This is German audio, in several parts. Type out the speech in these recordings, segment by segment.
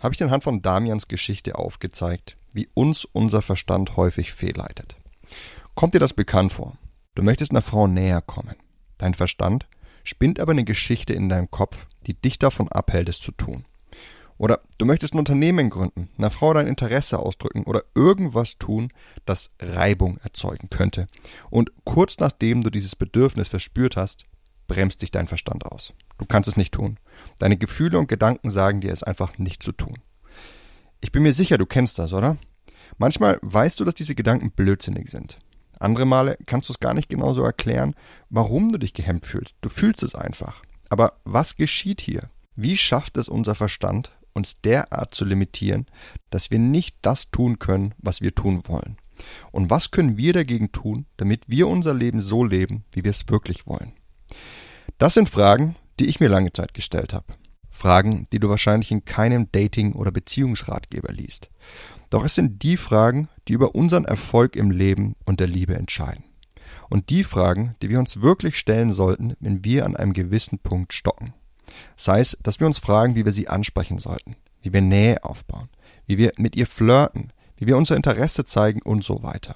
habe ich anhand von Damians Geschichte aufgezeigt, wie uns unser Verstand häufig fehlleitet. Kommt dir das bekannt vor? Du möchtest einer Frau näher kommen. Dein Verstand spinnt aber eine Geschichte in deinem Kopf, die dich davon abhält, es zu tun. Oder du möchtest ein Unternehmen gründen, einer Frau dein Interesse ausdrücken oder irgendwas tun, das Reibung erzeugen könnte. Und kurz nachdem du dieses Bedürfnis verspürt hast, bremst dich dein Verstand aus. Du kannst es nicht tun. Deine Gefühle und Gedanken sagen dir es einfach nicht zu tun. Ich bin mir sicher, du kennst das, oder? Manchmal weißt du, dass diese Gedanken blödsinnig sind. Andere Male kannst du es gar nicht genauso erklären, warum du dich gehemmt fühlst. Du fühlst es einfach. Aber was geschieht hier? Wie schafft es unser Verstand, uns derart zu limitieren, dass wir nicht das tun können, was wir tun wollen? Und was können wir dagegen tun, damit wir unser Leben so leben, wie wir es wirklich wollen? Das sind Fragen, die ich mir lange Zeit gestellt habe. Fragen, die du wahrscheinlich in keinem Dating- oder Beziehungsratgeber liest. Doch es sind die Fragen, die über unseren Erfolg im Leben und der Liebe entscheiden. Und die Fragen, die wir uns wirklich stellen sollten, wenn wir an einem gewissen Punkt stocken. Sei es, dass wir uns fragen, wie wir sie ansprechen sollten, wie wir Nähe aufbauen, wie wir mit ihr flirten, wie wir unser Interesse zeigen und so weiter.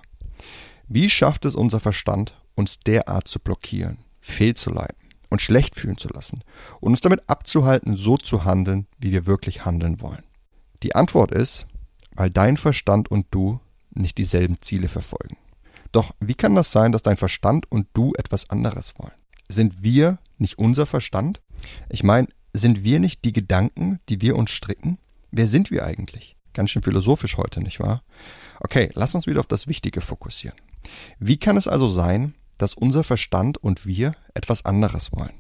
Wie schafft es unser Verstand, uns derart zu blockieren, fehlzuleiten und schlecht fühlen zu lassen und uns damit abzuhalten, so zu handeln, wie wir wirklich handeln wollen? Die Antwort ist, weil dein Verstand und du nicht dieselben Ziele verfolgen. Doch wie kann das sein, dass dein Verstand und du etwas anderes wollen? Sind wir nicht unser Verstand? Ich meine, sind wir nicht die Gedanken, die wir uns stricken? Wer sind wir eigentlich? Ganz schön philosophisch heute, nicht wahr? Okay, lass uns wieder auf das Wichtige fokussieren. Wie kann es also sein, dass unser Verstand und wir etwas anderes wollen?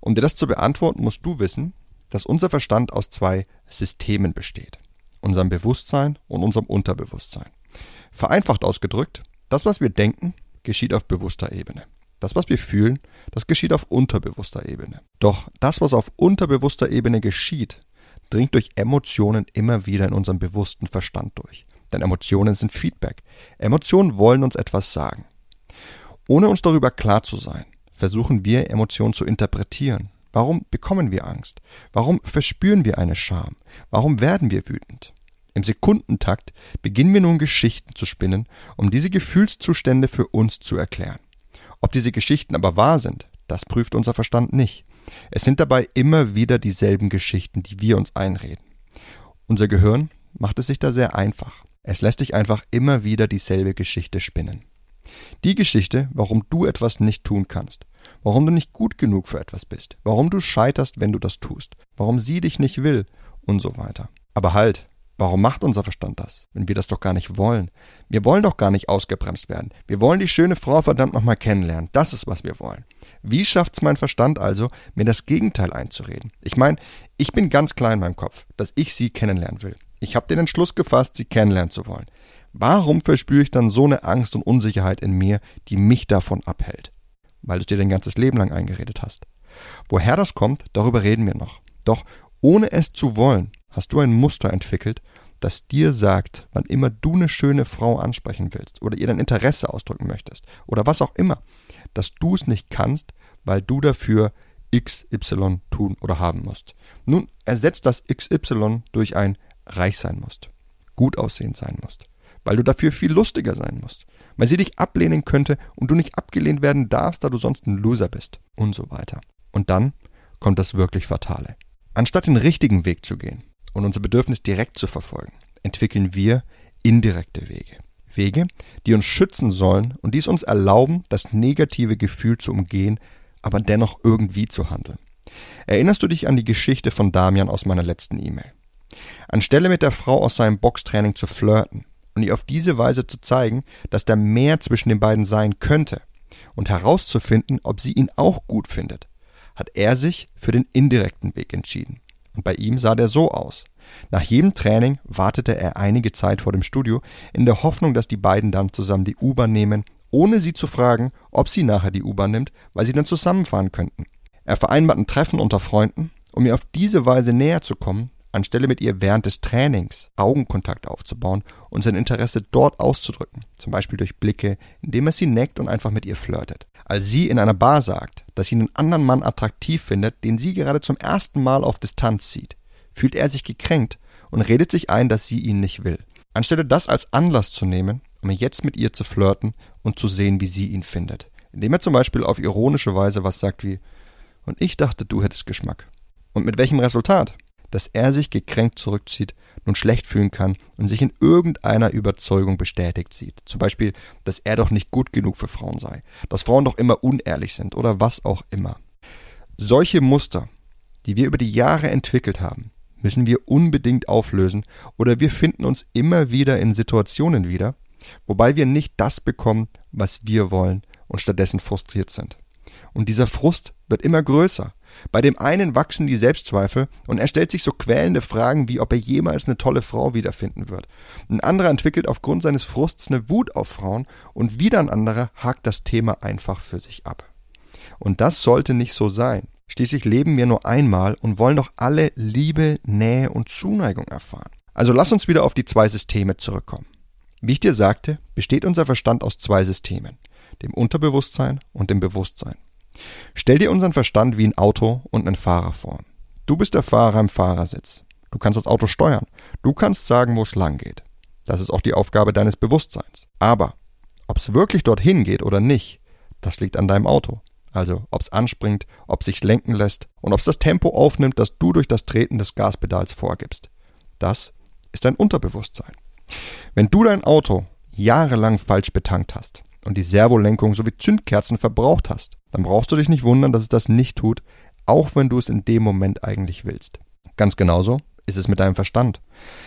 Um dir das zu beantworten, musst du wissen, dass unser Verstand aus zwei Systemen besteht unserem Bewusstsein und unserem Unterbewusstsein. Vereinfacht ausgedrückt, das, was wir denken, geschieht auf bewusster Ebene. Das, was wir fühlen, das geschieht auf unterbewusster Ebene. Doch das, was auf unterbewusster Ebene geschieht, dringt durch Emotionen immer wieder in unserem bewussten Verstand durch. Denn Emotionen sind Feedback. Emotionen wollen uns etwas sagen. Ohne uns darüber klar zu sein, versuchen wir Emotionen zu interpretieren. Warum bekommen wir Angst? Warum verspüren wir eine Scham? Warum werden wir wütend? Im Sekundentakt beginnen wir nun Geschichten zu spinnen, um diese Gefühlszustände für uns zu erklären. Ob diese Geschichten aber wahr sind, das prüft unser Verstand nicht. Es sind dabei immer wieder dieselben Geschichten, die wir uns einreden. Unser Gehirn macht es sich da sehr einfach. Es lässt sich einfach immer wieder dieselbe Geschichte spinnen. Die Geschichte, warum du etwas nicht tun kannst, warum du nicht gut genug für etwas bist, warum du scheiterst, wenn du das tust, warum sie dich nicht will und so weiter. Aber halt, Warum macht unser Verstand das, wenn wir das doch gar nicht wollen? Wir wollen doch gar nicht ausgebremst werden. Wir wollen die schöne Frau verdammt nochmal kennenlernen. Das ist, was wir wollen. Wie schafft's mein Verstand also, mir das Gegenteil einzureden? Ich meine, ich bin ganz klar in meinem Kopf, dass ich sie kennenlernen will. Ich habe den Entschluss gefasst, sie kennenlernen zu wollen. Warum verspüre ich dann so eine Angst und Unsicherheit in mir, die mich davon abhält? Weil du es dir dein ganzes Leben lang eingeredet hast. Woher das kommt, darüber reden wir noch. Doch ohne es zu wollen, hast du ein Muster entwickelt, das dir sagt, wann immer du eine schöne Frau ansprechen willst oder ihr dein Interesse ausdrücken möchtest oder was auch immer, dass du es nicht kannst, weil du dafür XY tun oder haben musst. Nun ersetzt das XY durch ein reich sein musst, gut aussehend sein musst, weil du dafür viel lustiger sein musst, weil sie dich ablehnen könnte und du nicht abgelehnt werden darfst, da du sonst ein Loser bist und so weiter. Und dann kommt das wirklich Fatale. Anstatt den richtigen Weg zu gehen, und unser Bedürfnis direkt zu verfolgen, entwickeln wir indirekte Wege. Wege, die uns schützen sollen und die es uns erlauben, das negative Gefühl zu umgehen, aber dennoch irgendwie zu handeln. Erinnerst du dich an die Geschichte von Damian aus meiner letzten E-Mail? Anstelle mit der Frau aus seinem Boxtraining zu flirten und ihr auf diese Weise zu zeigen, dass da mehr zwischen den beiden sein könnte und herauszufinden, ob sie ihn auch gut findet, hat er sich für den indirekten Weg entschieden. Und bei ihm sah der so aus. Nach jedem Training wartete er einige Zeit vor dem Studio in der Hoffnung, dass die beiden dann zusammen die U-Bahn nehmen, ohne sie zu fragen, ob sie nachher die U-Bahn nimmt, weil sie dann zusammenfahren könnten. Er vereinbart ein Treffen unter Freunden, um ihr auf diese Weise näher zu kommen, anstelle mit ihr während des Trainings Augenkontakt aufzubauen und sein Interesse dort auszudrücken, zum Beispiel durch Blicke, indem er sie neckt und einfach mit ihr flirtet. Als sie in einer Bar sagt, dass sie einen anderen Mann attraktiv findet, den sie gerade zum ersten Mal auf Distanz sieht, fühlt er sich gekränkt und redet sich ein, dass sie ihn nicht will. Anstelle das als Anlass zu nehmen, um jetzt mit ihr zu flirten und zu sehen, wie sie ihn findet. Indem er zum Beispiel auf ironische Weise was sagt wie Und ich dachte, du hättest Geschmack. Und mit welchem Resultat? Dass er sich gekränkt zurückzieht, nun schlecht fühlen kann und sich in irgendeiner Überzeugung bestätigt sieht. Zum Beispiel, dass er doch nicht gut genug für Frauen sei, dass Frauen doch immer unehrlich sind oder was auch immer. Solche Muster, die wir über die Jahre entwickelt haben, müssen wir unbedingt auflösen oder wir finden uns immer wieder in Situationen wieder, wobei wir nicht das bekommen, was wir wollen und stattdessen frustriert sind. Und dieser Frust wird immer größer. Bei dem einen wachsen die Selbstzweifel und er stellt sich so quälende Fragen, wie ob er jemals eine tolle Frau wiederfinden wird. Ein anderer entwickelt aufgrund seines Frusts eine Wut auf Frauen und wieder ein anderer hakt das Thema einfach für sich ab. Und das sollte nicht so sein. Schließlich leben wir nur einmal und wollen doch alle Liebe, Nähe und Zuneigung erfahren. Also lass uns wieder auf die zwei Systeme zurückkommen. Wie ich dir sagte, besteht unser Verstand aus zwei Systemen, dem Unterbewusstsein und dem Bewusstsein. Stell dir unseren Verstand wie ein Auto und einen Fahrer vor. Du bist der Fahrer im Fahrersitz. Du kannst das Auto steuern. Du kannst sagen, wo es lang geht. Das ist auch die Aufgabe deines Bewusstseins. Aber ob es wirklich dorthin geht oder nicht, das liegt an deinem Auto. Also ob es anspringt, ob sich's lenken lässt und ob es das Tempo aufnimmt, das du durch das Treten des Gaspedals vorgibst. Das ist dein Unterbewusstsein. Wenn du dein Auto jahrelang falsch betankt hast und die Servolenkung sowie Zündkerzen verbraucht hast, dann brauchst du dich nicht wundern, dass es das nicht tut, auch wenn du es in dem Moment eigentlich willst. Ganz genauso ist es mit deinem Verstand.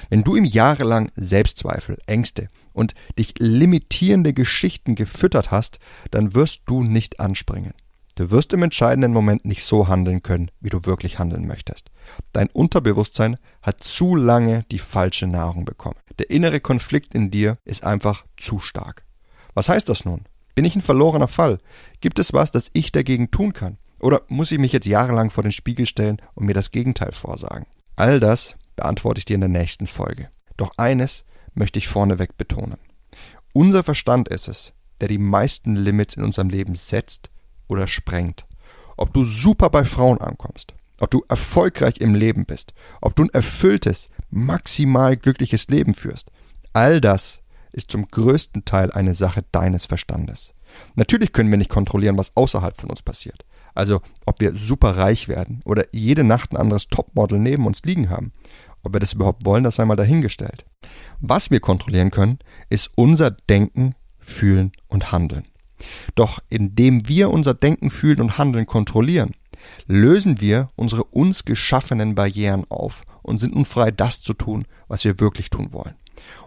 Wenn du ihm jahrelang Selbstzweifel, Ängste und dich limitierende Geschichten gefüttert hast, dann wirst du nicht anspringen. Du wirst im entscheidenden Moment nicht so handeln können, wie du wirklich handeln möchtest. Dein Unterbewusstsein hat zu lange die falsche Nahrung bekommen. Der innere Konflikt in dir ist einfach zu stark. Was heißt das nun? Bin ich ein verlorener Fall? Gibt es was, das ich dagegen tun kann? Oder muss ich mich jetzt jahrelang vor den Spiegel stellen und mir das Gegenteil vorsagen? All das beantworte ich dir in der nächsten Folge. Doch eines möchte ich vorneweg betonen. Unser Verstand ist es, der die meisten Limits in unserem Leben setzt oder sprengt. Ob du super bei Frauen ankommst, ob du erfolgreich im Leben bist, ob du ein erfülltes, maximal glückliches Leben führst, all das ist zum größten Teil eine Sache deines Verstandes. Natürlich können wir nicht kontrollieren, was außerhalb von uns passiert. Also, ob wir super reich werden oder jede Nacht ein anderes Topmodel neben uns liegen haben. Ob wir das überhaupt wollen, das sei mal dahingestellt. Was wir kontrollieren können, ist unser Denken, Fühlen und Handeln. Doch indem wir unser Denken, Fühlen und Handeln kontrollieren, lösen wir unsere uns geschaffenen Barrieren auf und sind nun frei, das zu tun, was wir wirklich tun wollen.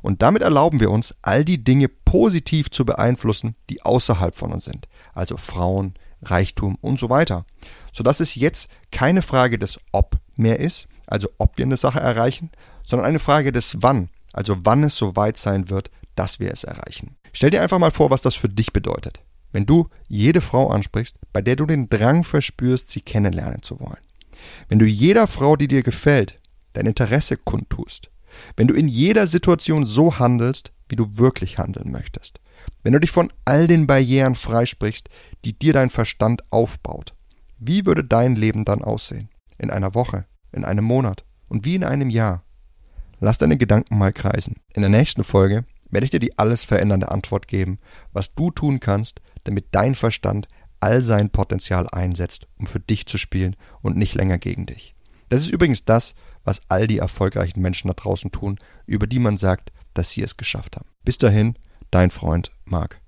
Und damit erlauben wir uns, all die Dinge positiv zu beeinflussen, die außerhalb von uns sind, also Frauen, Reichtum und so weiter, sodass es jetzt keine Frage des Ob mehr ist, also ob wir eine Sache erreichen, sondern eine Frage des Wann, also wann es so weit sein wird, dass wir es erreichen. Stell dir einfach mal vor, was das für dich bedeutet, wenn du jede Frau ansprichst, bei der du den Drang verspürst, sie kennenlernen zu wollen. Wenn du jeder Frau, die dir gefällt, dein Interesse kundtust. Wenn du in jeder Situation so handelst, wie du wirklich handeln möchtest. Wenn du dich von all den Barrieren freisprichst, die dir dein Verstand aufbaut. Wie würde dein Leben dann aussehen? In einer Woche, in einem Monat und wie in einem Jahr? Lass deine Gedanken mal kreisen. In der nächsten Folge werde ich dir die alles verändernde Antwort geben, was du tun kannst, damit dein Verstand all sein Potenzial einsetzt, um für dich zu spielen und nicht länger gegen dich. Das ist übrigens das, was all die erfolgreichen Menschen da draußen tun, über die man sagt, dass sie es geschafft haben. Bis dahin, dein Freund Marc.